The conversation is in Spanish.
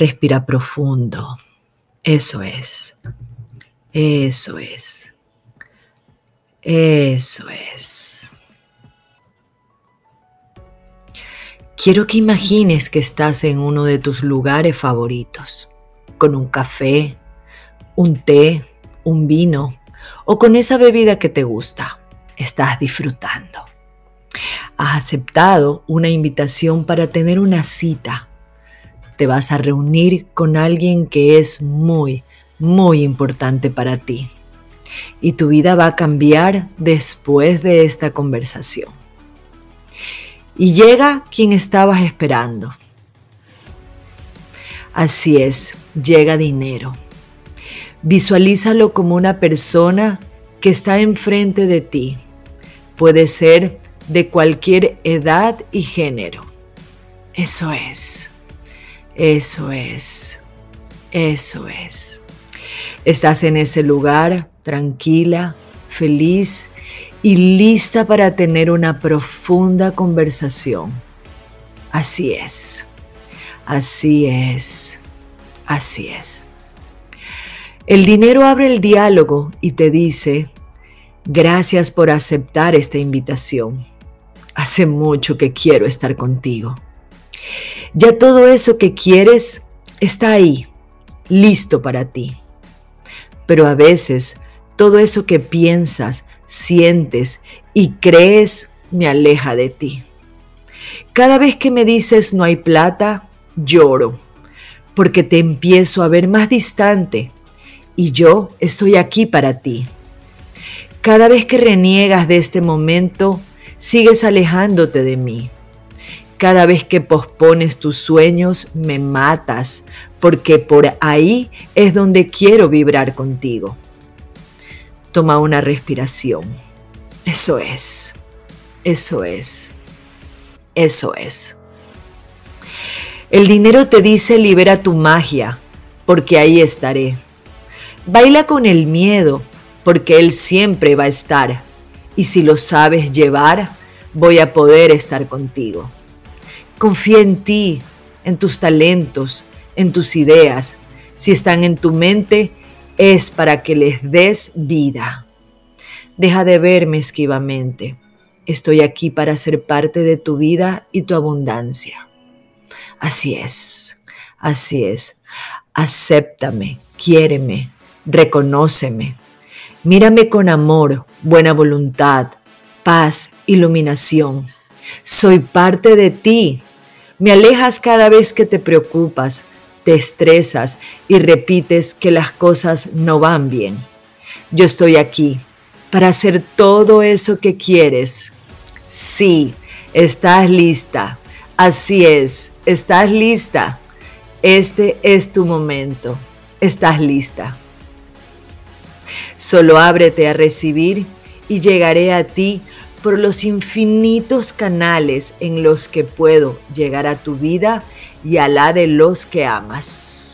Respira profundo. Eso es. Eso es. Eso es. Quiero que imagines que estás en uno de tus lugares favoritos, con un café, un té, un vino o con esa bebida que te gusta. Estás disfrutando. Has aceptado una invitación para tener una cita te vas a reunir con alguien que es muy, muy importante para ti. Y tu vida va a cambiar después de esta conversación. Y llega quien estabas esperando. Así es, llega dinero. Visualízalo como una persona que está enfrente de ti. Puede ser de cualquier edad y género. Eso es. Eso es, eso es. Estás en ese lugar tranquila, feliz y lista para tener una profunda conversación. Así es, así es, así es. El dinero abre el diálogo y te dice, gracias por aceptar esta invitación. Hace mucho que quiero estar contigo. Ya todo eso que quieres está ahí, listo para ti. Pero a veces todo eso que piensas, sientes y crees me aleja de ti. Cada vez que me dices no hay plata, lloro, porque te empiezo a ver más distante y yo estoy aquí para ti. Cada vez que reniegas de este momento, sigues alejándote de mí. Cada vez que pospones tus sueños, me matas, porque por ahí es donde quiero vibrar contigo. Toma una respiración. Eso es, eso es, eso es. El dinero te dice libera tu magia, porque ahí estaré. Baila con el miedo, porque él siempre va a estar. Y si lo sabes llevar, voy a poder estar contigo. Confía en ti, en tus talentos, en tus ideas. Si están en tu mente, es para que les des vida. Deja de verme esquivamente. Estoy aquí para ser parte de tu vida y tu abundancia. Así es, así es. Acéptame, quiéreme, reconóceme. Mírame con amor, buena voluntad, paz, iluminación. Soy parte de ti me alejas cada vez que te preocupas, te estresas y repites que las cosas no van bien. Yo estoy aquí para hacer todo eso que quieres. Sí, estás lista. Así es, estás lista. Este es tu momento. Estás lista. Solo ábrete a recibir y llegaré a ti por los infinitos canales en los que puedo llegar a tu vida y a la de los que amas.